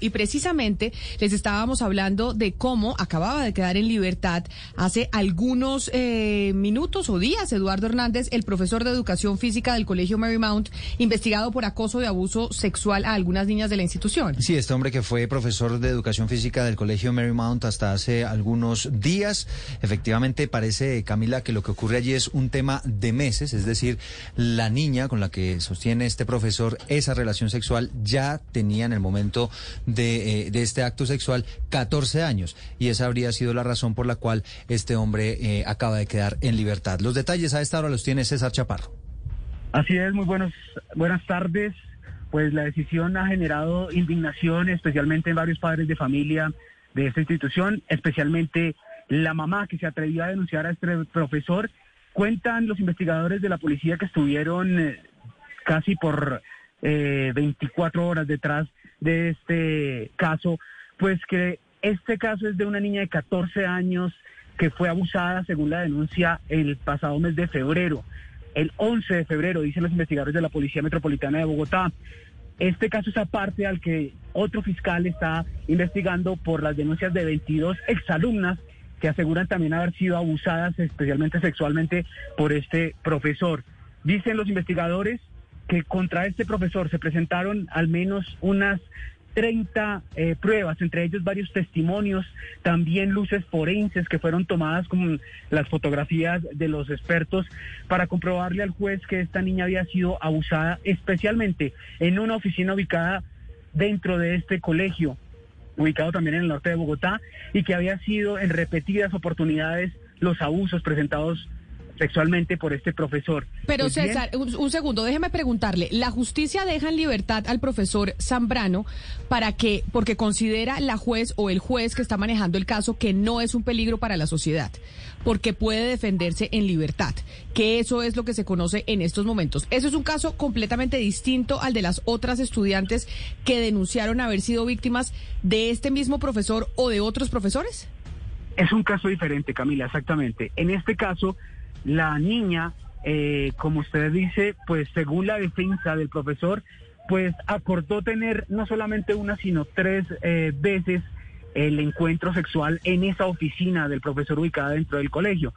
Y precisamente les estábamos hablando de cómo acababa de quedar en libertad hace algunos eh, minutos o días Eduardo Hernández, el profesor de educación física del Colegio Marymount, investigado por acoso de abuso sexual a algunas niñas de la institución. Sí, este hombre que fue profesor de educación física del Colegio Marymount hasta hace algunos días. Efectivamente, parece, Camila, que lo que ocurre allí es un tema de meses, es decir, la niña con la que sostiene este profesor esa relación sexual ya tenía en el momento de, eh, de, este acto sexual 14 años y esa habría sido la razón por la cual este hombre eh, acaba de quedar en libertad. Los detalles a esta hora los tiene César Chaparro. Así es, muy buenos, buenas tardes. Pues la decisión ha generado indignación, especialmente en varios padres de familia de esta institución, especialmente la mamá que se atrevió a denunciar a este profesor. Cuentan los investigadores de la policía que estuvieron eh, casi por eh, 24 horas detrás de este caso, pues que este caso es de una niña de 14 años que fue abusada, según la denuncia, el pasado mes de febrero. El 11 de febrero, dicen los investigadores de la Policía Metropolitana de Bogotá. Este caso es aparte al que otro fiscal está investigando por las denuncias de 22 exalumnas que aseguran también haber sido abusadas, especialmente sexualmente, por este profesor. Dicen los investigadores que contra este profesor se presentaron al menos unas 30 eh, pruebas, entre ellos varios testimonios, también luces forenses que fueron tomadas con las fotografías de los expertos para comprobarle al juez que esta niña había sido abusada, especialmente en una oficina ubicada dentro de este colegio, ubicado también en el norte de Bogotá, y que había sido en repetidas oportunidades los abusos presentados sexualmente por este profesor. Pero pues César, un, segundo, déjeme preguntarle, ¿la justicia deja en libertad al profesor Zambrano para que, porque considera la juez o el juez que está manejando el caso que no es un peligro para la sociedad, porque puede defenderse en libertad, que eso es lo que se conoce en estos momentos? ¿Eso es un caso completamente distinto al de las otras estudiantes que denunciaron haber sido víctimas de este mismo profesor o de otros profesores? Es un caso diferente, Camila, exactamente. En este caso, la niña, eh, como usted dice, pues según la defensa del profesor, pues acordó tener no solamente una, sino tres eh, veces el encuentro sexual en esa oficina del profesor ubicada dentro del colegio.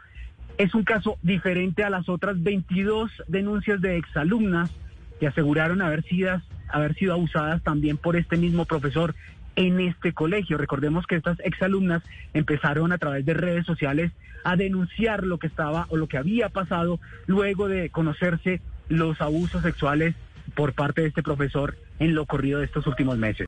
Es un caso diferente a las otras 22 denuncias de exalumnas que aseguraron haber sido, haber sido abusadas también por este mismo profesor en este colegio. Recordemos que estas exalumnas empezaron a través de redes sociales a denunciar lo que estaba o lo que había pasado luego de conocerse los abusos sexuales por parte de este profesor en lo ocurrido de estos últimos meses.